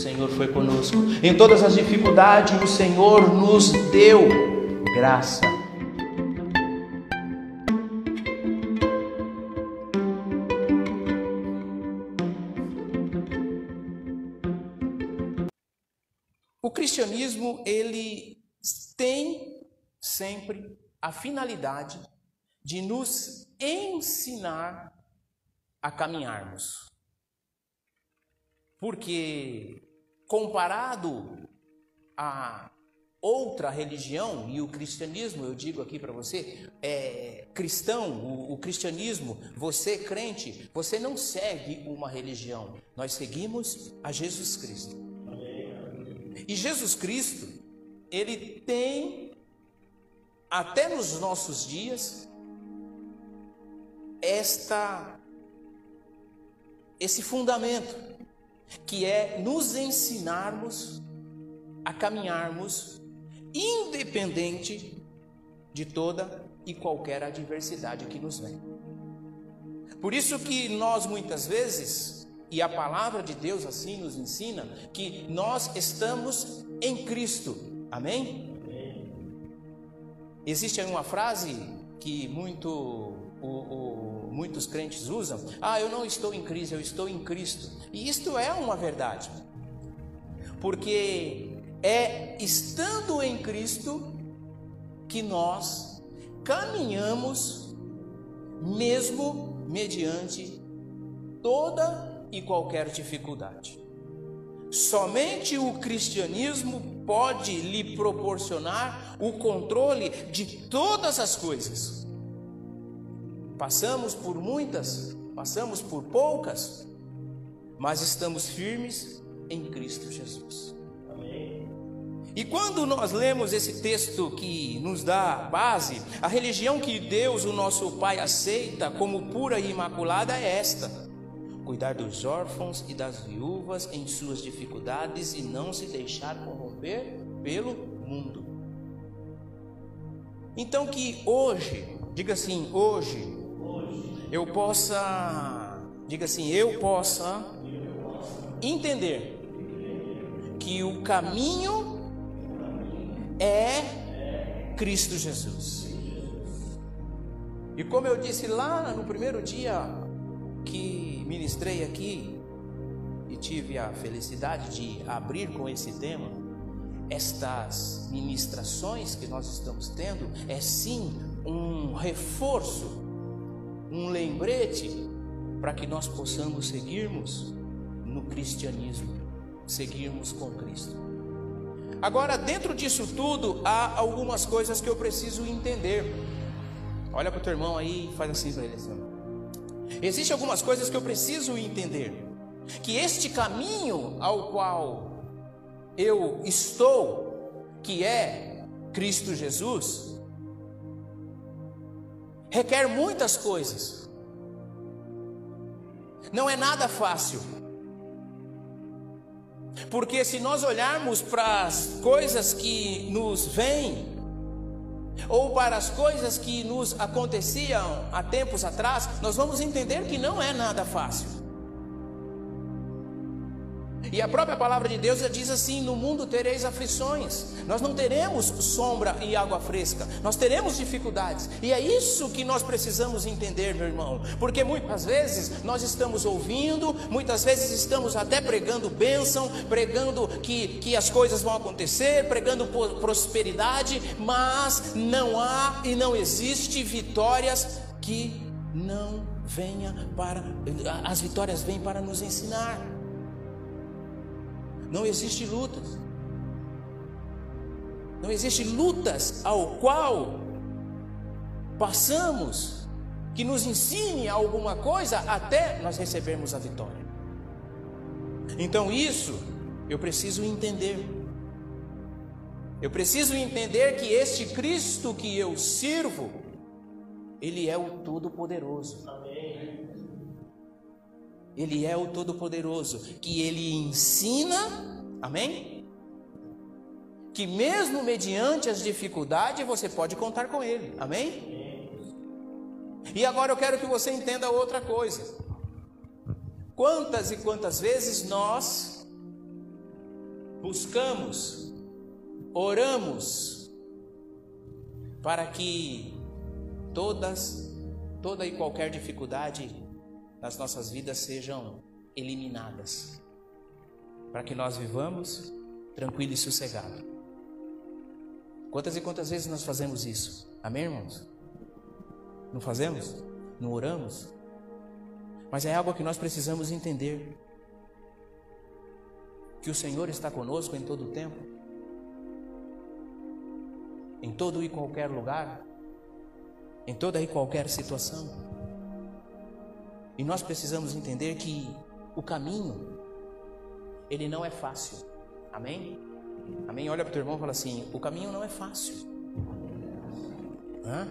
Senhor foi conosco. Em todas as dificuldades, o Senhor nos deu graça. O cristianismo, ele tem sempre a finalidade de nos ensinar a caminharmos. Porque, comparado a outra religião, e o cristianismo, eu digo aqui para você, é cristão, o, o, cristianismo, você crente, você não segue uma religião, nós seguimos a Jesus Cristo. E Jesus Cristo, ele tem, até nos nossos dias, esta, esse fundamento que é nos ensinarmos a caminharmos independente de toda e qualquer adversidade que nos vem. Por isso que nós muitas vezes, e a palavra de Deus assim nos ensina, que nós estamos em Cristo. Amém? Amém. Existe aí uma frase que muito o, o muitos crentes usam: ah, eu não estou em crise, eu estou em Cristo. E isto é uma verdade, porque é estando em Cristo que nós caminhamos, mesmo mediante toda e qualquer dificuldade. Somente o cristianismo pode lhe proporcionar o controle de todas as coisas. Passamos por muitas, passamos por poucas, mas estamos firmes em Cristo Jesus. Amém. E quando nós lemos esse texto que nos dá base, a religião que Deus, o nosso Pai, aceita como pura e imaculada é esta: cuidar dos órfãos e das viúvas em suas dificuldades e não se deixar corromper pelo mundo. Então, que hoje, diga assim, hoje, eu possa, diga assim, eu possa entender que o caminho é Cristo Jesus. E como eu disse lá no primeiro dia que ministrei aqui e tive a felicidade de abrir com esse tema, estas ministrações que nós estamos tendo é sim um reforço um lembrete para que nós possamos seguirmos no cristianismo, seguirmos com Cristo. Agora, dentro disso tudo, há algumas coisas que eu preciso entender. Olha para o teu irmão aí e faz assim para ele. Assim. Existem algumas coisas que eu preciso entender. Que este caminho ao qual eu estou, que é Cristo Jesus, requer muitas coisas. Não é nada fácil. Porque se nós olharmos para as coisas que nos vêm, ou para as coisas que nos aconteciam há tempos atrás, nós vamos entender que não é nada fácil. E a própria palavra de Deus diz assim: No mundo tereis aflições. Nós não teremos sombra e água fresca, nós teremos dificuldades. E é isso que nós precisamos entender, meu irmão. Porque muitas vezes nós estamos ouvindo, muitas vezes estamos até pregando bênção, pregando que, que as coisas vão acontecer, pregando prosperidade, mas não há e não existe vitórias que não venha para. As vitórias vêm para nos ensinar. Não existe lutas. Não existe lutas ao qual passamos que nos ensine alguma coisa até nós recebermos a vitória. Então isso eu preciso entender. Eu preciso entender que este Cristo que eu sirvo, ele é o todo-poderoso. Amém. Ele é o Todo-Poderoso, que Ele ensina, amém? Que mesmo mediante as dificuldades você pode contar com Ele, amém? E agora eu quero que você entenda outra coisa. Quantas e quantas vezes nós buscamos, oramos para que todas, toda e qualquer dificuldade nas nossas vidas sejam eliminadas, para que nós vivamos tranquilo e sossegado. Quantas e quantas vezes nós fazemos isso? Amém, irmãos? Não fazemos? Não oramos? Mas é algo que nós precisamos entender. Que o Senhor está conosco em todo o tempo, em todo e qualquer lugar, em toda e qualquer situação. E nós precisamos entender que o caminho, ele não é fácil. Amém? Amém? Olha para o teu irmão e fala assim: o caminho não é fácil. Hã?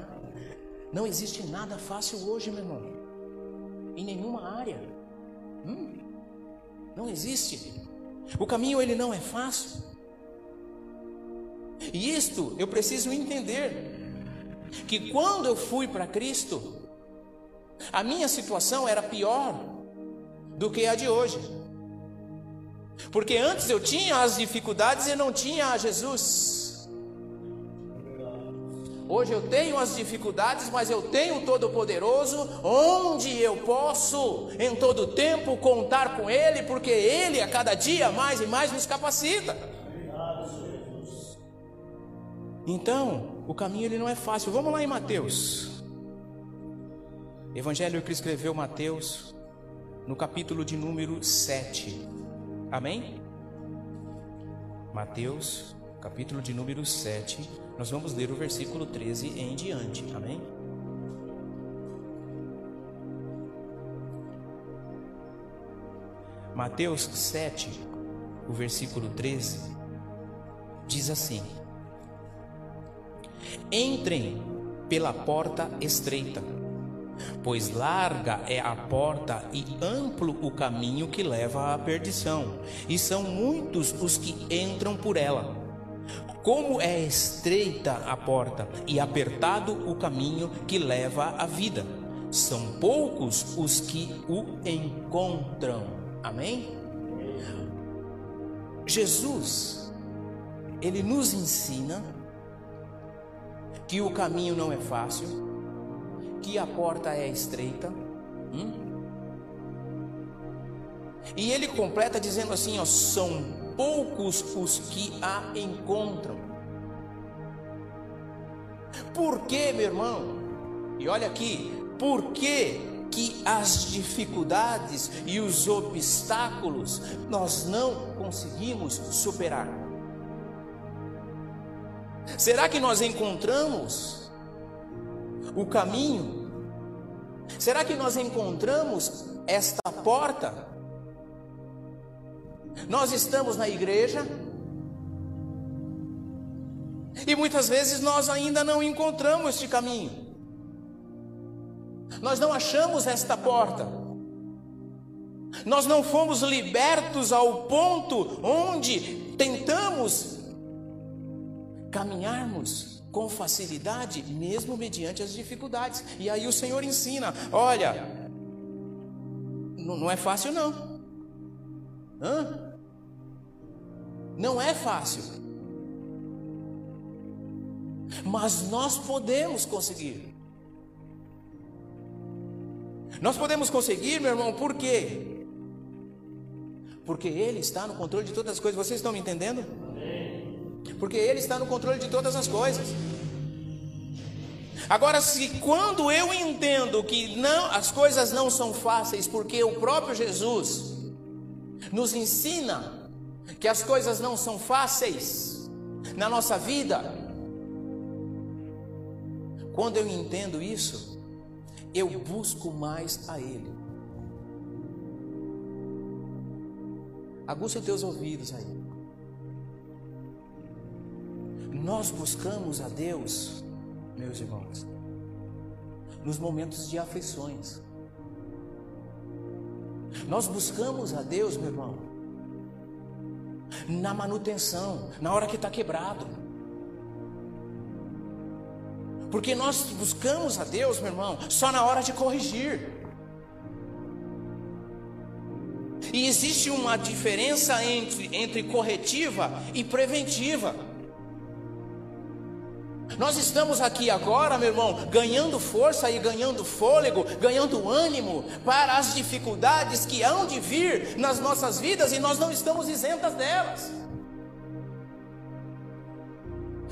Não existe nada fácil hoje, meu irmão. Em nenhuma área. Hum? Não existe. O caminho ele não é fácil. E isto eu preciso entender que quando eu fui para Cristo, a minha situação era pior do que a de hoje. Porque antes eu tinha as dificuldades e não tinha a Jesus. Hoje eu tenho as dificuldades, mas eu tenho o Todo-Poderoso, onde eu posso em todo tempo contar com Ele, porque Ele a cada dia mais e mais nos capacita. Então, o caminho ele não é fácil. Vamos lá em Mateus. Evangelho que escreveu Mateus, no capítulo de número 7. Amém? Mateus, capítulo de número 7 nós vamos ler o versículo 13 em diante. Amém? Mateus 7, o versículo 13, diz assim: Entrem pela porta estreita, pois larga é a porta e amplo o caminho que leva à perdição, e são muitos os que entram por ela. Como é estreita a porta e apertado o caminho que leva à vida, são poucos os que o encontram. Amém? Jesus, ele nos ensina que o caminho não é fácil, que a porta é estreita. Hum? E ele completa dizendo assim: ó, são poucos os que a encontram. Por que, meu irmão? E olha aqui, por que que as dificuldades e os obstáculos nós não conseguimos superar? Será que nós encontramos o caminho? Será que nós encontramos esta porta? Nós estamos na igreja e muitas vezes nós ainda não encontramos este caminho. Nós não achamos esta porta. Nós não fomos libertos ao ponto onde tentamos caminharmos com facilidade, mesmo mediante as dificuldades. E aí o Senhor ensina: olha, não é fácil não. Hã? Não é fácil. Mas nós podemos conseguir. Nós podemos conseguir, meu irmão, por quê? Porque Ele está no controle de todas as coisas. Vocês estão me entendendo? Porque Ele está no controle de todas as coisas. Agora, se quando eu entendo que não, as coisas não são fáceis, porque o próprio Jesus nos ensina que as coisas não são fáceis na nossa vida. Quando eu entendo isso, eu busco mais a Ele. Aguça os teus ouvidos aí. Nós buscamos a Deus, meus irmãos, nos momentos de aflições. Nós buscamos a Deus, meu irmão, na manutenção, na hora que está quebrado. Porque nós buscamos a Deus, meu irmão, só na hora de corrigir. E existe uma diferença entre, entre corretiva e preventiva. Nós estamos aqui agora, meu irmão, ganhando força e ganhando fôlego, ganhando ânimo para as dificuldades que hão de vir nas nossas vidas e nós não estamos isentas delas.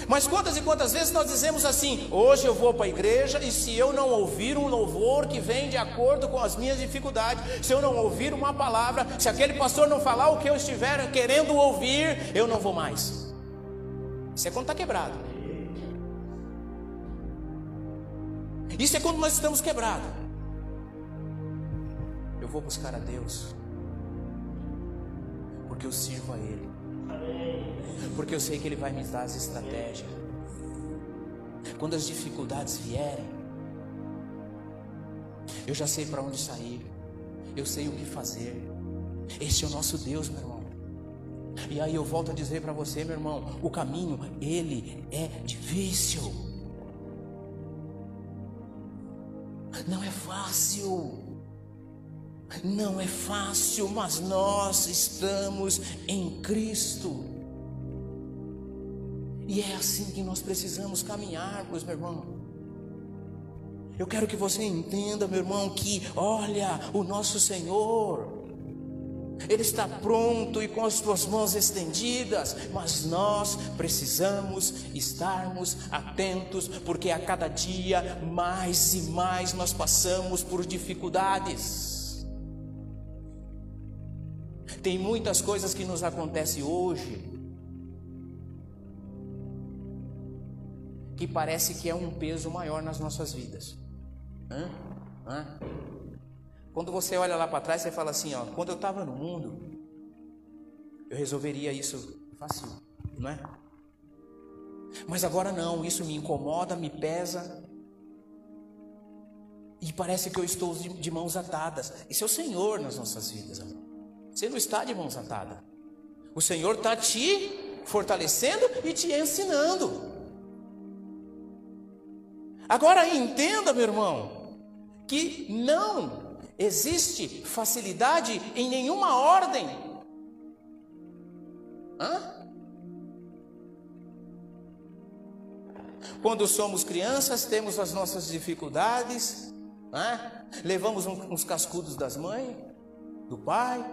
Mas quantas e quantas vezes nós dizemos assim: hoje eu vou para a igreja e se eu não ouvir um louvor que vem de acordo com as minhas dificuldades, se eu não ouvir uma palavra, se aquele pastor não falar o que eu estiver querendo ouvir, eu não vou mais. Isso é quando está quebrado. Isso é quando nós estamos quebrados. Eu vou buscar a Deus, porque eu sirvo a Ele porque eu sei que Ele vai me dar as estratégias. Quando as dificuldades vierem, eu já sei para onde sair, eu sei o que fazer. Este é o nosso Deus, meu irmão. E aí eu volto a dizer para você, meu irmão, o caminho, ele é difícil. Não é fácil. Não é fácil, mas nós estamos em Cristo. E é assim que nós precisamos caminhar, pois, meu irmão. Eu quero que você entenda, meu irmão, que olha, o nosso Senhor, Ele está pronto e com as suas mãos estendidas, mas nós precisamos estarmos atentos, porque a cada dia mais e mais nós passamos por dificuldades. Tem muitas coisas que nos acontecem hoje que parece que é um peso maior nas nossas vidas. Hã? Hã? Quando você olha lá para trás, você fala assim: ó, quando eu estava no mundo, eu resolveria isso fácil, não é? Mas agora não, isso me incomoda, me pesa. E parece que eu estou de mãos atadas. Isso é o Senhor nas nossas vidas. Você não está de mãos atadas. O Senhor está te fortalecendo e te ensinando. Agora entenda, meu irmão, que não existe facilidade em nenhuma ordem. Hã? Quando somos crianças, temos as nossas dificuldades, né? levamos uns cascudos das mães, do pai,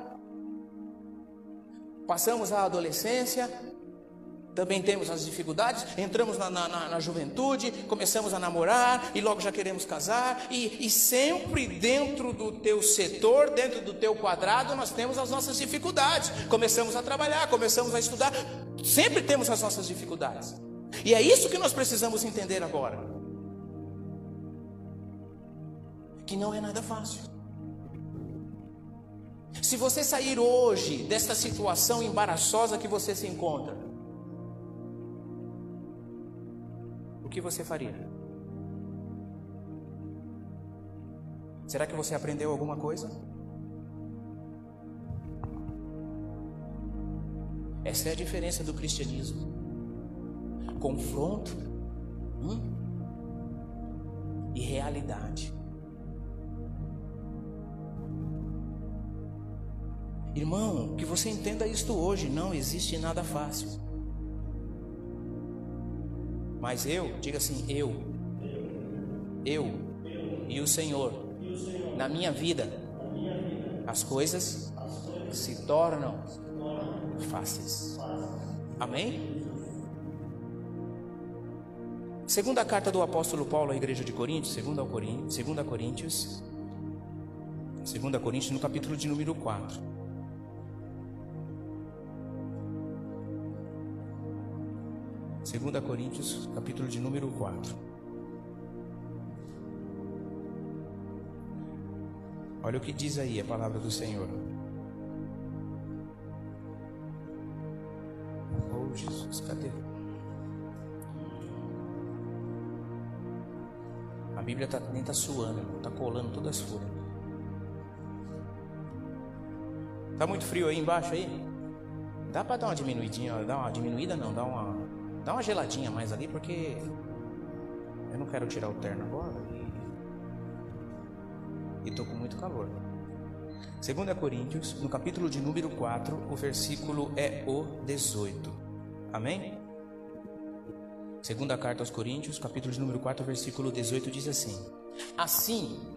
passamos a adolescência, também temos as dificuldades, entramos na, na, na, juventude, começamos a namorar e logo já queremos casar, e, e sempre dentro do teu setor, dentro do teu quadrado, nós temos as nossas dificuldades. Começamos a trabalhar, começamos a estudar, sempre temos as nossas dificuldades. E é isso que nós precisamos entender agora. Que não é nada fácil. Se você sair hoje desta situação embaraçosa que você se encontra, que você faria? Será que você aprendeu alguma coisa? Essa é a diferença do cristianismo. Confronto hum, e realidade. Irmão, que você entenda isto hoje, não existe nada fácil. Mas eu, diga assim, eu, eu e o Senhor, na minha vida, as coisas se tornam fáceis. Amém? Segunda carta do apóstolo Paulo à igreja de Coríntios, segunda Coríntios, segunda Coríntios, segunda Coríntios no capítulo de número 4. 2 Coríntios, capítulo de número 4. Olha o que diz aí a palavra do Senhor. Oh Jesus, cadê? A Bíblia tá, nem está suando, está colando todas as folhas. Está muito frio aí embaixo aí? Dá para dar uma diminuidinha, dá uma diminuída não, dá uma Dá uma geladinha mais ali, porque eu não quero tirar o terno agora e, e tô com muito calor. 2 Coríntios, no capítulo de número 4, o versículo é o 18. Amém? Segunda carta aos Coríntios, capítulo de número 4, versículo 18 diz assim: Assim,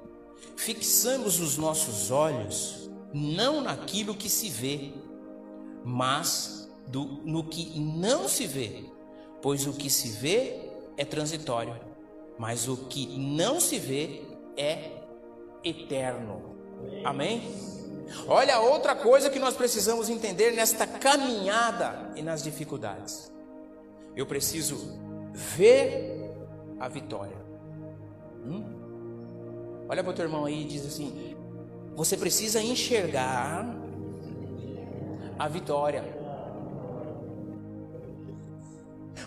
fixamos os nossos olhos não naquilo que se vê, mas do, no que não se vê, pois o que se vê é transitório, mas o que não se vê é eterno. Amém? Olha outra coisa que nós precisamos entender nesta caminhada e nas dificuldades. Eu preciso ver a vitória. Hum? Olha para o teu irmão aí e diz assim: você precisa enxergar a vitória.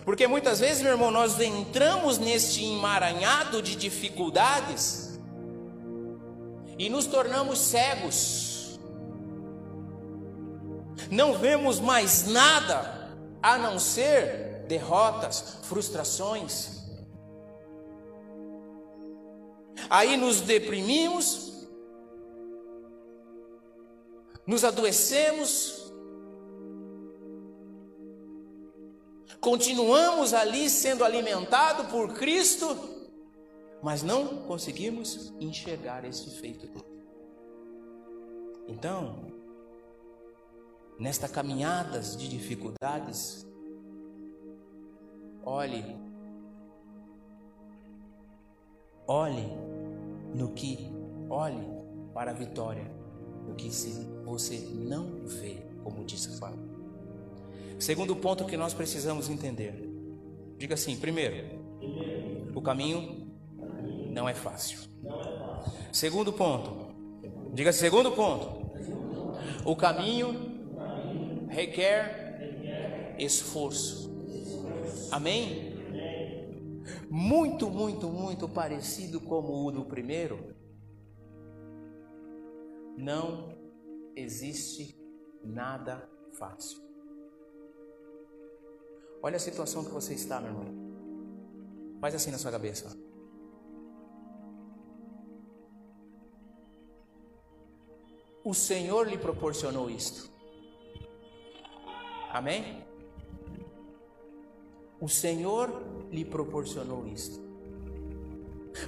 Porque muitas vezes, meu irmão, nós entramos neste emaranhado de dificuldades e nos tornamos cegos não vemos mais nada a não ser derrotas, frustrações. Aí nos deprimimos, nos adoecemos, continuamos ali sendo alimentados por Cristo, mas não conseguimos enxergar esse feito Então, nesta caminhadas de dificuldades, olhe, olhe no que, olhe para a vitória, o que se você não vê, como disse fala. Segundo ponto que nós precisamos entender, diga assim: primeiro, o caminho não é fácil. Segundo ponto, diga segundo ponto, o caminho requer esforço. Amém? Muito, muito, muito parecido como o do primeiro. Não existe nada fácil. Olha a situação que você está, meu irmão. Faz assim na sua cabeça. O Senhor lhe proporcionou isto. Amém? O Senhor lhe proporcionou isto.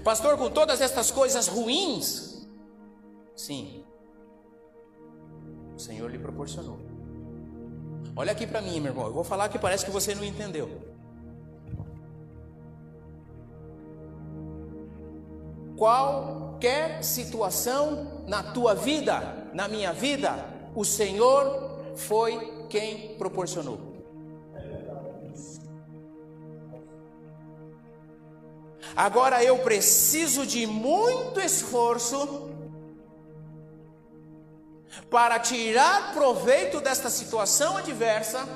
Pastor, com todas estas coisas ruins, sim, o Senhor lhe proporcionou. Olha aqui para mim, meu irmão. Eu vou falar que parece que você não entendeu. Qualquer situação na tua vida, na minha vida, o Senhor foi quem proporcionou. Agora eu preciso de muito esforço para tirar proveito desta situação adversa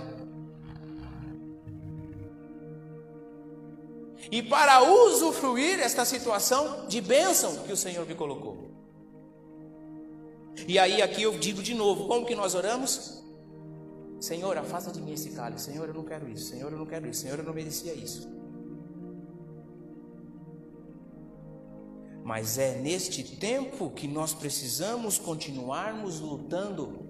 e para usufruir esta situação de bênção que o Senhor me colocou. E aí aqui eu digo de novo, como que nós oramos? Senhor, afasta de mim esse cálice. Senhor, eu não quero isso. Senhor, eu não quero isso. Senhor, eu não merecia isso. Mas é neste tempo que nós precisamos continuarmos lutando.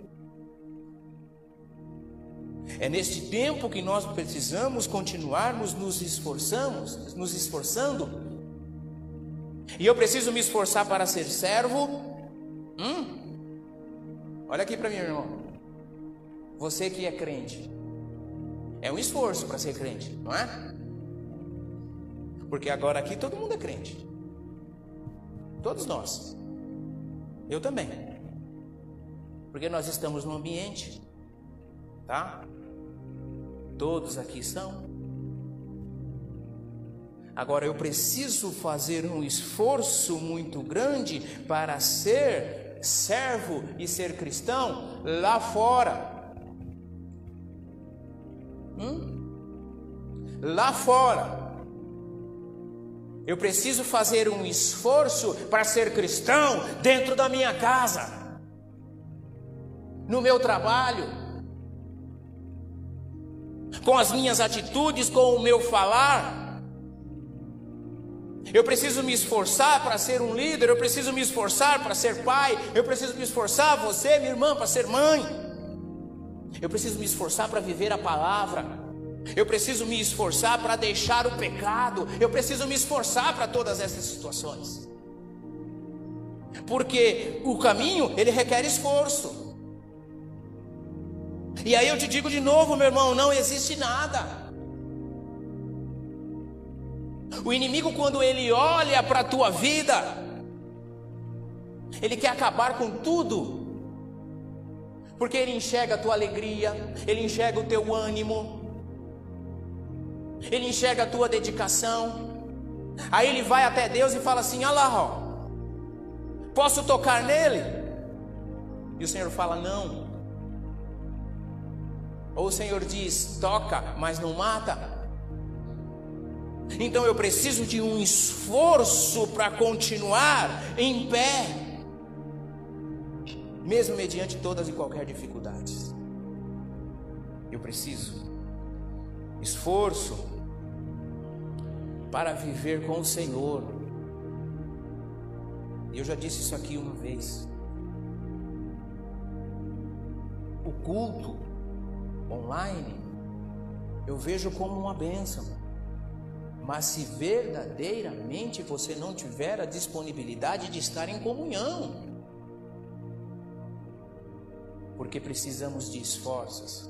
É neste tempo que nós precisamos continuarmos nos esforçamos, nos esforçando. E eu preciso me esforçar para ser servo. Hum? Olha aqui para mim, irmão. Você que é crente. É um esforço para ser crente, não é? Porque agora aqui todo mundo é crente. Todos nós. Eu também. Porque nós estamos no ambiente, tá? Todos aqui são. Agora eu preciso fazer um esforço muito grande para ser servo e ser cristão lá fora. Hum? Lá fora, eu preciso fazer um esforço para ser cristão dentro da minha casa, no meu trabalho, com as minhas atitudes, com o meu falar. Eu preciso me esforçar para ser um líder, eu preciso me esforçar para ser pai, eu preciso me esforçar, você, minha irmã, para ser mãe. Eu preciso me esforçar para viver a palavra. Eu preciso me esforçar para deixar o pecado. Eu preciso me esforçar para todas essas situações. Porque o caminho, ele requer esforço. E aí eu te digo de novo, meu irmão, não existe nada. O inimigo, quando ele olha para a tua vida, ele quer acabar com tudo, porque ele enxerga a tua alegria, ele enxerga o teu ânimo, ele enxerga a tua dedicação. Aí ele vai até Deus e fala assim: Olha lá, ó, posso tocar nele? E o Senhor fala: Não. Ou o Senhor diz: Toca, mas não mata. Então eu preciso de um esforço para continuar em pé, mesmo mediante todas e qualquer dificuldades. Eu preciso esforço para viver com o Senhor. Eu já disse isso aqui uma vez. O culto online eu vejo como uma bênção. Mas se verdadeiramente você não tiver a disponibilidade de estar em comunhão, porque precisamos de esforços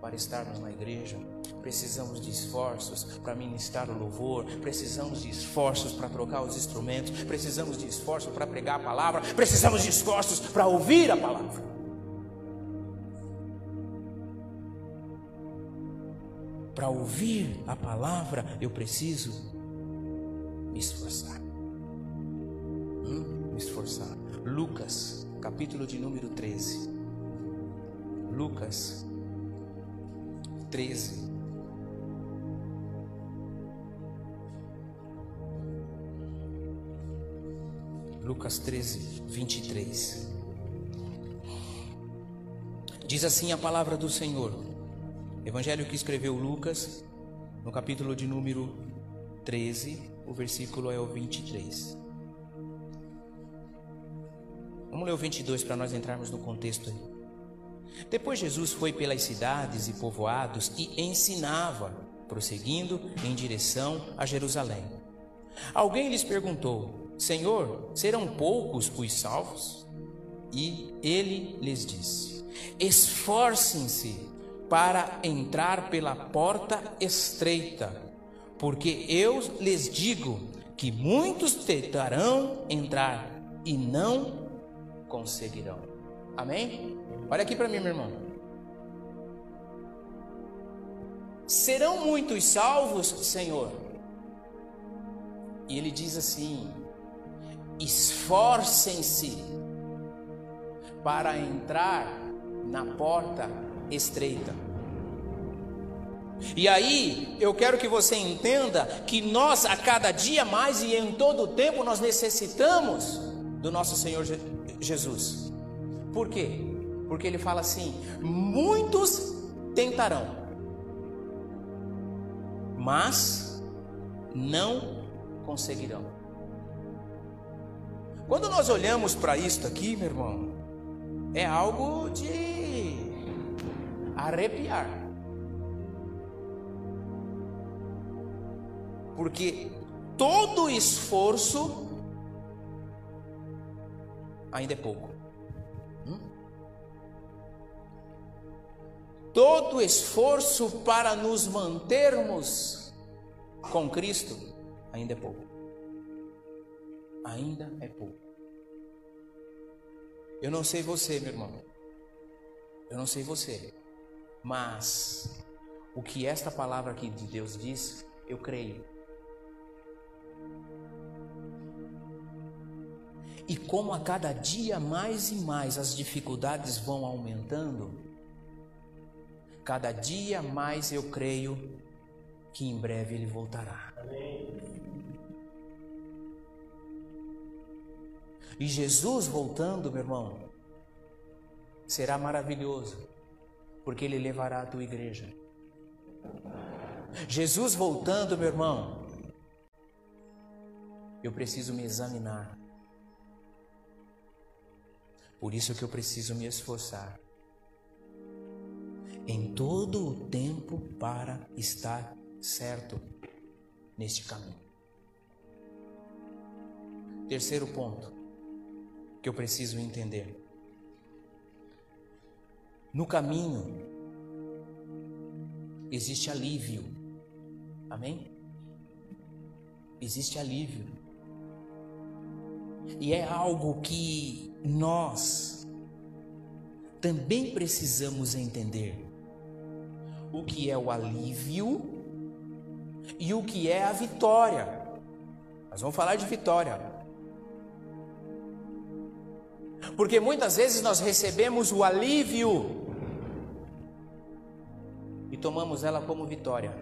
para estarmos na igreja, precisamos de esforços para ministrar o louvor, precisamos de esforços para trocar os instrumentos, precisamos de esforços para pregar a palavra, precisamos de esforços para ouvir a palavra. Para ouvir a palavra, eu preciso me esforçar. Hum? Me esforçar. Lucas, capítulo de número 13. Lucas 13. Lucas 13, 23. Diz assim a palavra do Senhor. Evangelho que escreveu Lucas, no capítulo de número 13, o versículo é o 23. Vamos ler o 22 para nós entrarmos no contexto aí. Depois Jesus foi pelas cidades e povoados e ensinava, prosseguindo em direção a Jerusalém. Alguém lhes perguntou: Senhor, serão poucos os salvos? E ele lhes disse: Esforcem-se para entrar pela porta estreita, porque eu lhes digo que muitos tentarão entrar e não conseguirão. Amém? Olha aqui para mim, meu irmão. Serão muitos salvos, Senhor? E ele diz assim: esforcem-se para entrar na porta estreita. E aí, eu quero que você entenda que nós, a cada dia mais e em todo o tempo, nós necessitamos do nosso Senhor Jesus. Por quê? Porque ele fala assim: muitos tentarão, mas não conseguirão. Quando nós olhamos para isto aqui, meu irmão, é algo de arrepiar. Porque todo esforço ainda é pouco. Todo esforço para nos mantermos com Cristo ainda é pouco. Ainda é pouco. Eu não sei você, meu irmão. Eu não sei você. Mas o que esta palavra aqui de Deus diz, eu creio. E como a cada dia mais e mais as dificuldades vão aumentando, cada dia mais eu creio que em breve ele voltará. E Jesus voltando, meu irmão, será maravilhoso porque Ele levará a tua igreja. Jesus voltando, meu irmão, eu preciso me examinar. Por isso que eu preciso me esforçar em todo o tempo para estar certo neste caminho. Terceiro ponto que eu preciso entender. No caminho existe alívio. Amém? Existe alívio. E é algo que nós também precisamos entender o que é o alívio e o que é a vitória. Nós vamos falar de vitória. Porque muitas vezes nós recebemos o alívio e tomamos ela como vitória.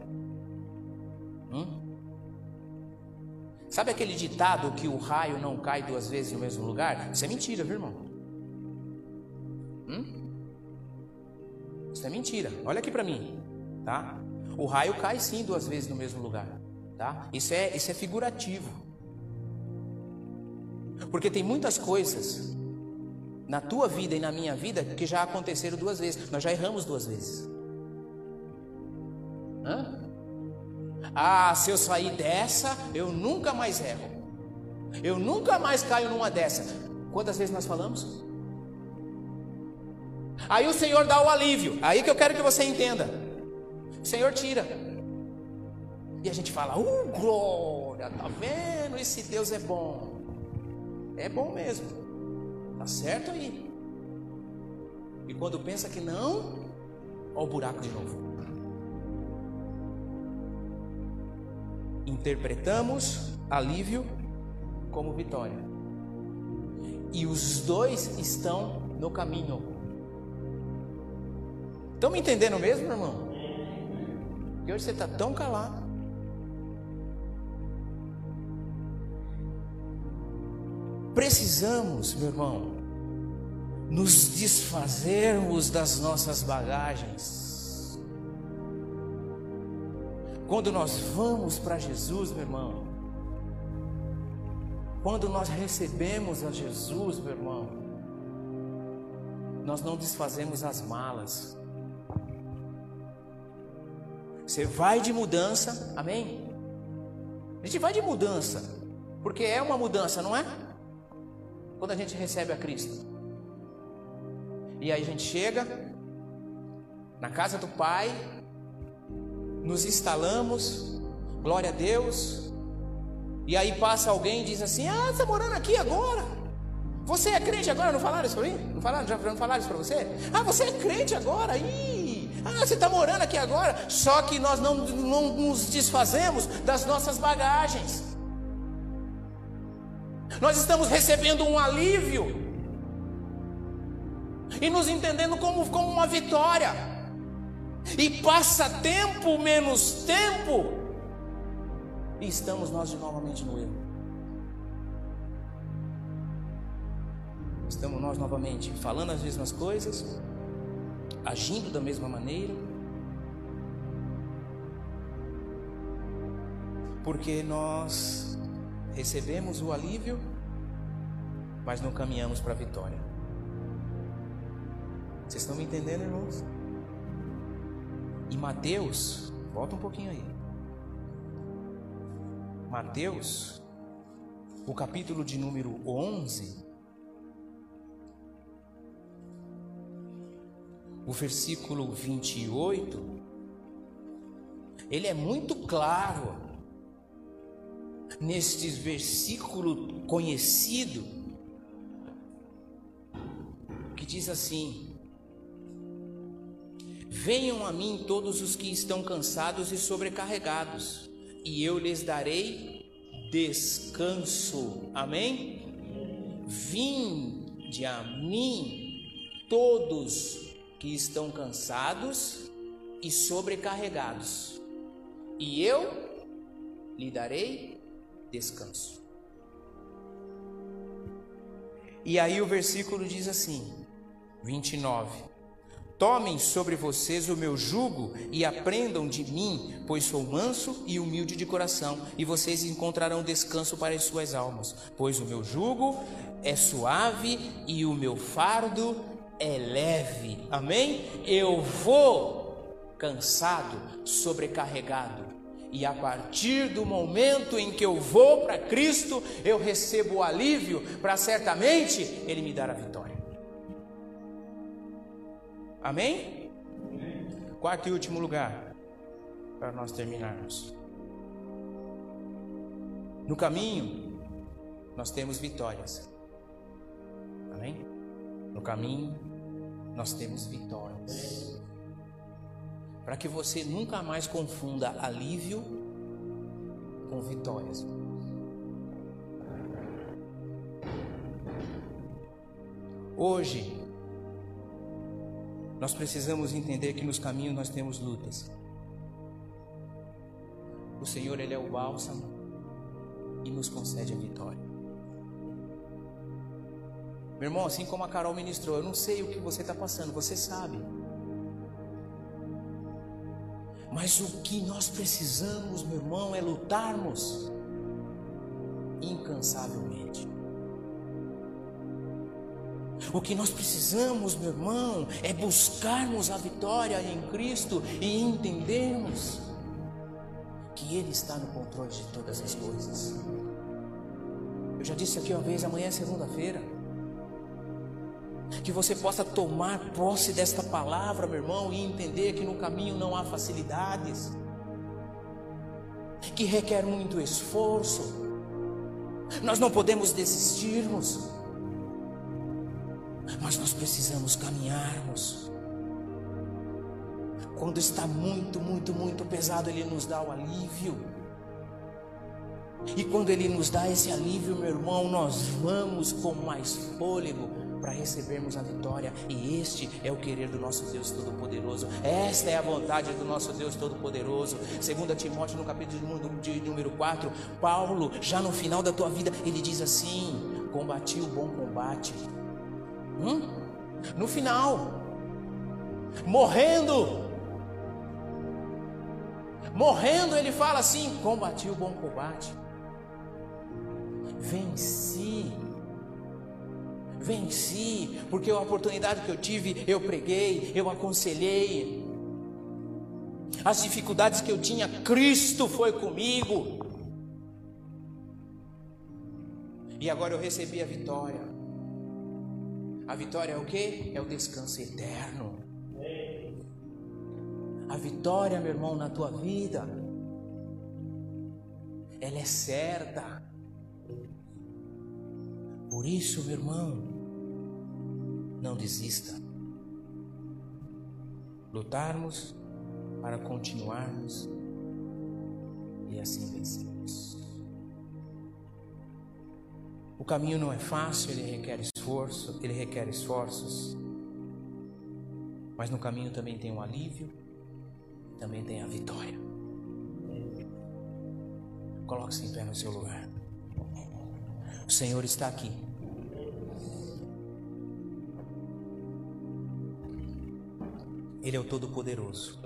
Hum? Sabe aquele ditado que o raio não cai duas vezes no mesmo lugar? Isso é mentira, viu, irmão? Hum? Isso é mentira. Olha aqui para mim, tá? O raio cai sim duas vezes no mesmo lugar, tá? Isso é isso é figurativo. Porque tem muitas coisas na tua vida e na minha vida que já aconteceram duas vezes. Nós já erramos duas vezes. Hã? Ah, se eu sair dessa, eu nunca mais erro. Eu nunca mais caio numa dessa. Quantas vezes nós falamos? Aí o Senhor dá o alívio. Aí que eu quero que você entenda. Senhor tira. E a gente fala: "Uh, glória, tá vendo? Esse Deus é bom". É bom mesmo. Tá certo aí. E quando pensa que não, ó o buraco de novo. interpretamos alívio como vitória. E os dois estão no caminho. Estão me entendendo mesmo, irmão? E hoje você está tão calado. Precisamos, meu irmão, nos desfazermos das nossas bagagens Quando nós vamos para Jesus, meu irmão, quando nós recebemos a Jesus, meu irmão, nós não desfazemos as malas. Você vai de mudança, amém? A gente vai de mudança, porque é uma mudança, não é? Quando a gente recebe a Cristo. E aí a gente chega na casa do Pai, nos instalamos, glória a Deus. E aí passa alguém e diz assim: Ah, está morando aqui agora. Você é crente agora? Não falaram isso para mim? Não falaram, já não falaram isso para você? Ah, você é crente agora? Ih, ah, você está morando aqui agora? Só que nós não, não nos desfazemos das nossas bagagens. Nós estamos recebendo um alívio e nos entendendo como, como uma vitória e passa tempo menos tempo, e estamos nós de novamente no erro. Estamos nós novamente falando as mesmas coisas, agindo da mesma maneira, porque nós recebemos o alívio, mas não caminhamos para a vitória. Vocês estão me entendendo, irmãos? E Mateus, volta um pouquinho aí. Mateus, o capítulo de número 11, o versículo 28, ele é muito claro neste versículo conhecido que diz assim: Venham a mim todos os que estão cansados e sobrecarregados, e eu lhes darei descanso. Amém? Vinde a mim todos que estão cansados e sobrecarregados, e eu lhe darei descanso. E aí o versículo diz assim, 29. Tomem sobre vocês o meu jugo e aprendam de mim, pois sou manso e humilde de coração, e vocês encontrarão descanso para as suas almas. Pois o meu jugo é suave e o meu fardo é leve. Amém? Eu vou cansado, sobrecarregado. E a partir do momento em que eu vou para Cristo, eu recebo o alívio para certamente Ele me dar a vitória. Amém? Quarto e último lugar, para nós terminarmos. No caminho, nós temos vitórias. Amém? No caminho, nós temos vitórias. Para que você nunca mais confunda alívio com vitórias. Hoje, nós precisamos entender que nos caminhos nós temos lutas. O Senhor, Ele é o bálsamo e nos concede a vitória. Meu irmão, assim como a Carol ministrou, eu não sei o que você está passando, você sabe. Mas o que nós precisamos, meu irmão, é lutarmos incansavelmente. O que nós precisamos, meu irmão, é buscarmos a vitória em Cristo e entendermos que Ele está no controle de todas as coisas. Eu já disse aqui uma vez, amanhã é segunda-feira. Que você possa tomar posse desta palavra, meu irmão, e entender que no caminho não há facilidades, que requer muito esforço. Nós não podemos desistirmos mas nós precisamos caminharmos. Quando está muito, muito, muito pesado, Ele nos dá o alívio. E quando Ele nos dá esse alívio, meu irmão, nós vamos com mais fôlego para recebermos a vitória. E este é o querer do nosso Deus Todo-Poderoso. Esta é a vontade do nosso Deus Todo-Poderoso. Segundo Timóteo, no capítulo de número 4, Paulo, já no final da tua vida, ele diz assim: combati o bom combate Hum? No final, morrendo, morrendo, ele fala assim: combati o bom combate, venci, venci, porque a oportunidade que eu tive, eu preguei, eu aconselhei, as dificuldades que eu tinha, Cristo foi comigo, e agora eu recebi a vitória. A vitória é o que? É o descanso eterno. A vitória, meu irmão, na tua vida, ela é certa. Por isso, meu irmão, não desista. Lutarmos para continuarmos e assim vencermos. O caminho não é fácil, ele requer esforço, ele requer esforços. Mas no caminho também tem um alívio, também tem a vitória. Coloque-se em pé no seu lugar. O Senhor está aqui. Ele é o Todo-Poderoso.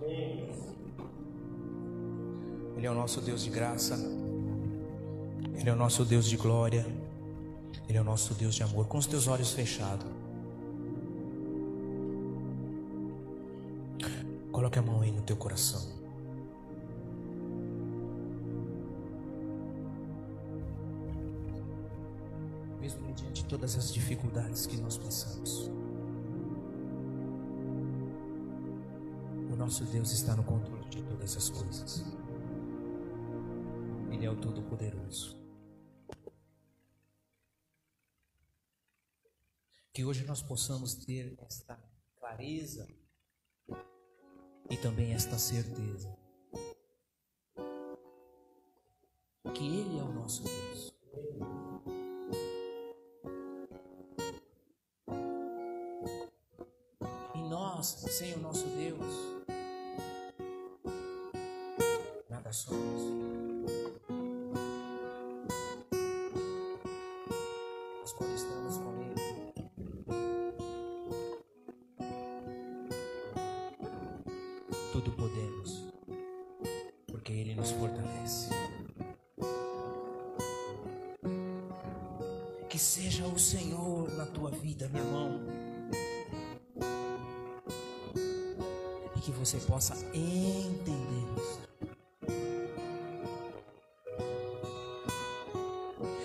Ele é o nosso Deus de graça. Ele é o nosso Deus de glória. Ele é o nosso Deus de amor. Com os teus olhos fechados. Coloque a mão aí no teu coração. Mesmo mediante todas as dificuldades que nós passamos, nosso Deus está no controle de todas as coisas. Ele é o Todo-Poderoso. Que hoje nós possamos ter esta clareza e também esta certeza que Ele é o nosso Deus. E que você possa entender isso.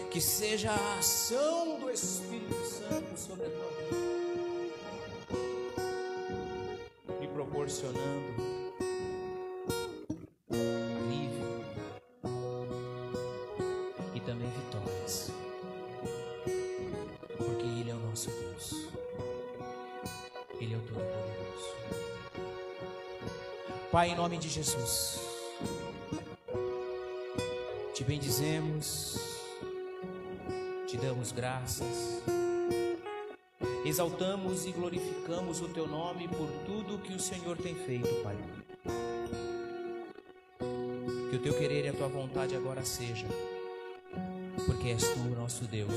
Que seja a ação do Espírito Santo sobre a Pai, em nome de Jesus, te bendizemos, te damos graças, exaltamos e glorificamos o teu nome por tudo que o Senhor tem feito, Pai. Que o teu querer e a tua vontade agora seja, porque és tu o nosso Deus.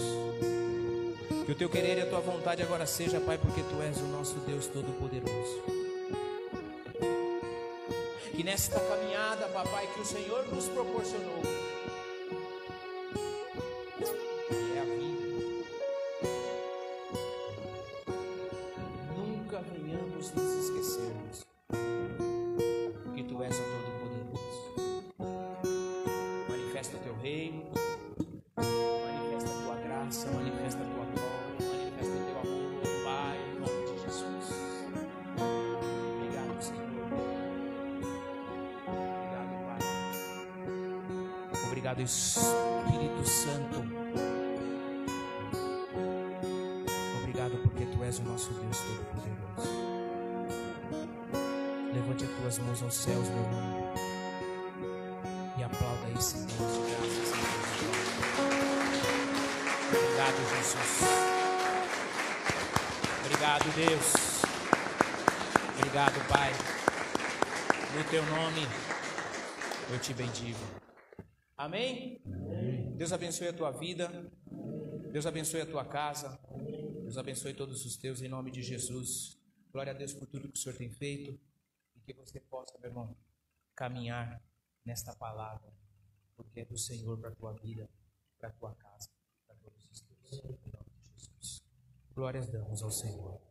Que o teu querer e a tua vontade agora seja, Pai, porque tu és o nosso Deus Todo-Poderoso. Que nesta caminhada, papai, que o Senhor nos proporcionou, Obrigado, Espírito Santo. Obrigado porque tu és o nosso Deus Todo-Poderoso. Levante as tuas mãos aos céus, meu irmão. E aplauda esse Deus de graças. Obrigado, Jesus. Obrigado, Deus. Obrigado, Pai. No teu nome eu te bendigo. Amém? Deus abençoe a tua vida. Deus abençoe a tua casa. Deus abençoe todos os teus em nome de Jesus. Glória a Deus por tudo que o Senhor tem feito e que você possa, meu irmão, caminhar nesta palavra, porque é do Senhor para a tua vida, para a tua casa, para todos os teus. Em nome de Jesus. Glórias damos ao Senhor.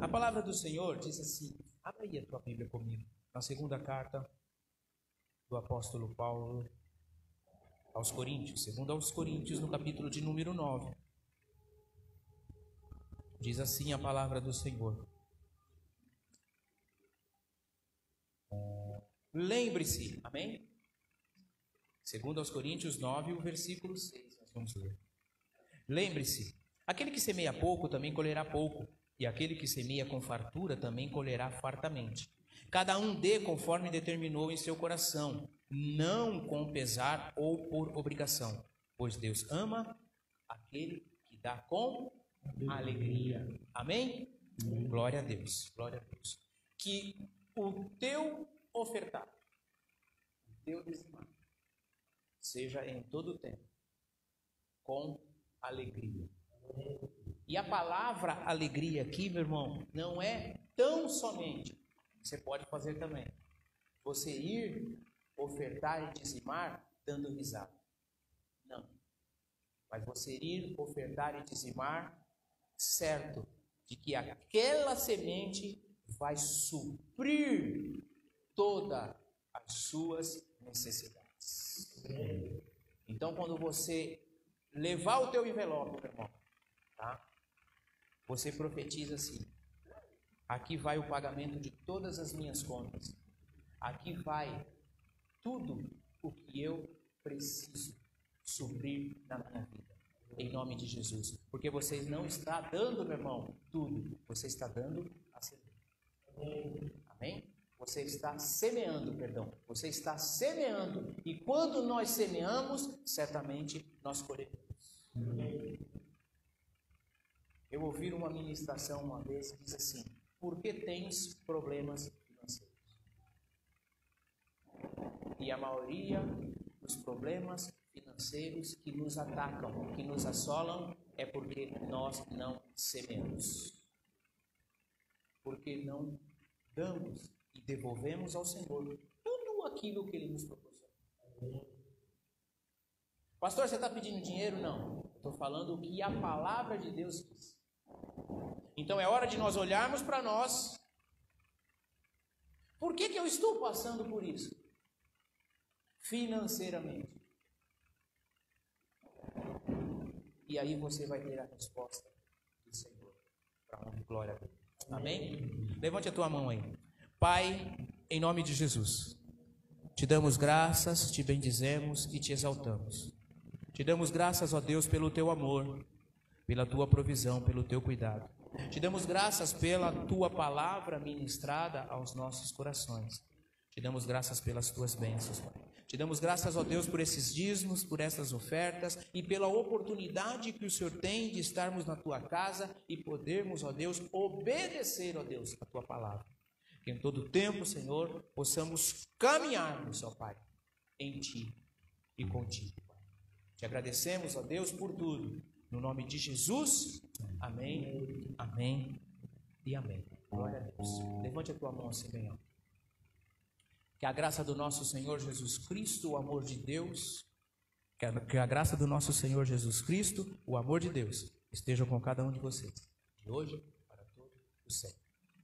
A palavra do Senhor diz assim: abre aí a tua Bíblia comigo, na segunda carta do apóstolo Paulo aos Coríntios, segundo aos Coríntios, no capítulo de número 9. Diz assim a palavra do Senhor. Lembre-se, amém? Segundo aos Coríntios 9, o versículo 6, nós vamos ler. Lembre-se, aquele que semeia pouco também colherá pouco, e aquele que semeia com fartura também colherá fartamente. Cada um dê conforme determinou em seu coração, não com pesar ou por obrigação, pois Deus ama aquele que dá com alegria. Amém? Glória a Deus, glória a Deus. Que o teu ofertar, o teu dizimar, seja em todo o tempo, com alegria. E a palavra alegria aqui, meu irmão, não é tão somente, você pode fazer também, você ir ofertar e dizimar dando risada. Não. Mas você ir ofertar e dizimar certo de que aquela semente vai suprir todas as suas necessidades. Então, quando você levar o teu envelope, meu irmão, tá? Você profetiza assim: aqui vai o pagamento de todas as minhas contas. Aqui vai tudo o que eu preciso suprir na minha vida. Em nome de Jesus. Porque você não está dando, meu irmão, tudo. Você está dando a semente. Amém? Você está semeando, perdão. Você está semeando. E quando nós semeamos, certamente nós colheremos. Eu ouvi uma ministração uma vez que diz assim: Por que tens problemas financeiros? E a maioria dos problemas financeiros que nos atacam, que nos assolam, é porque nós não semeamos. Porque não damos e devolvemos ao Senhor tudo aquilo que Ele nos proporcionou. Pastor, você está pedindo dinheiro? Não. Estou falando o que a palavra de Deus diz. Então é hora de nós olharmos para nós. Por que, que eu estou passando por isso? Financeiramente. E aí você vai ter a resposta do Senhor. Para e glória a Deus. Amém? Levante a tua mão aí. Pai, em nome de Jesus, te damos graças, te bendizemos e te exaltamos. Te damos graças, ó Deus, pelo teu amor, pela tua provisão, pelo teu cuidado. Te damos graças pela tua palavra ministrada aos nossos corações. Te damos graças pelas tuas bênçãos, Pai. Te damos graças, ó Deus, por esses dízimos, por essas ofertas e pela oportunidade que o Senhor tem de estarmos na tua casa e podermos, ó Deus, obedecer, ó Deus, a tua palavra. Que em todo tempo, Senhor, possamos caminharmos, ó Pai, em ti e contigo. Te agradecemos, ó Deus, por tudo. No nome de Jesus, amém, amém e amém. Glória a Deus. Levante a tua mão assim, bem. Que a graça do nosso Senhor Jesus Cristo, o amor de Deus, que a, graça do nosso Senhor Jesus Cristo, o amor de Deus, estejam com cada um de vocês, de hoje para todo o sempre.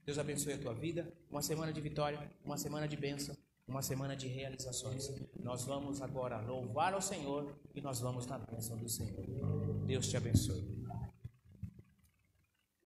Deus abençoe a tua vida, uma semana de vitória, uma semana de bênção, uma semana de realizações. Nós vamos agora louvar ao Senhor e nós vamos na bênção do Senhor. Deus te abençoe.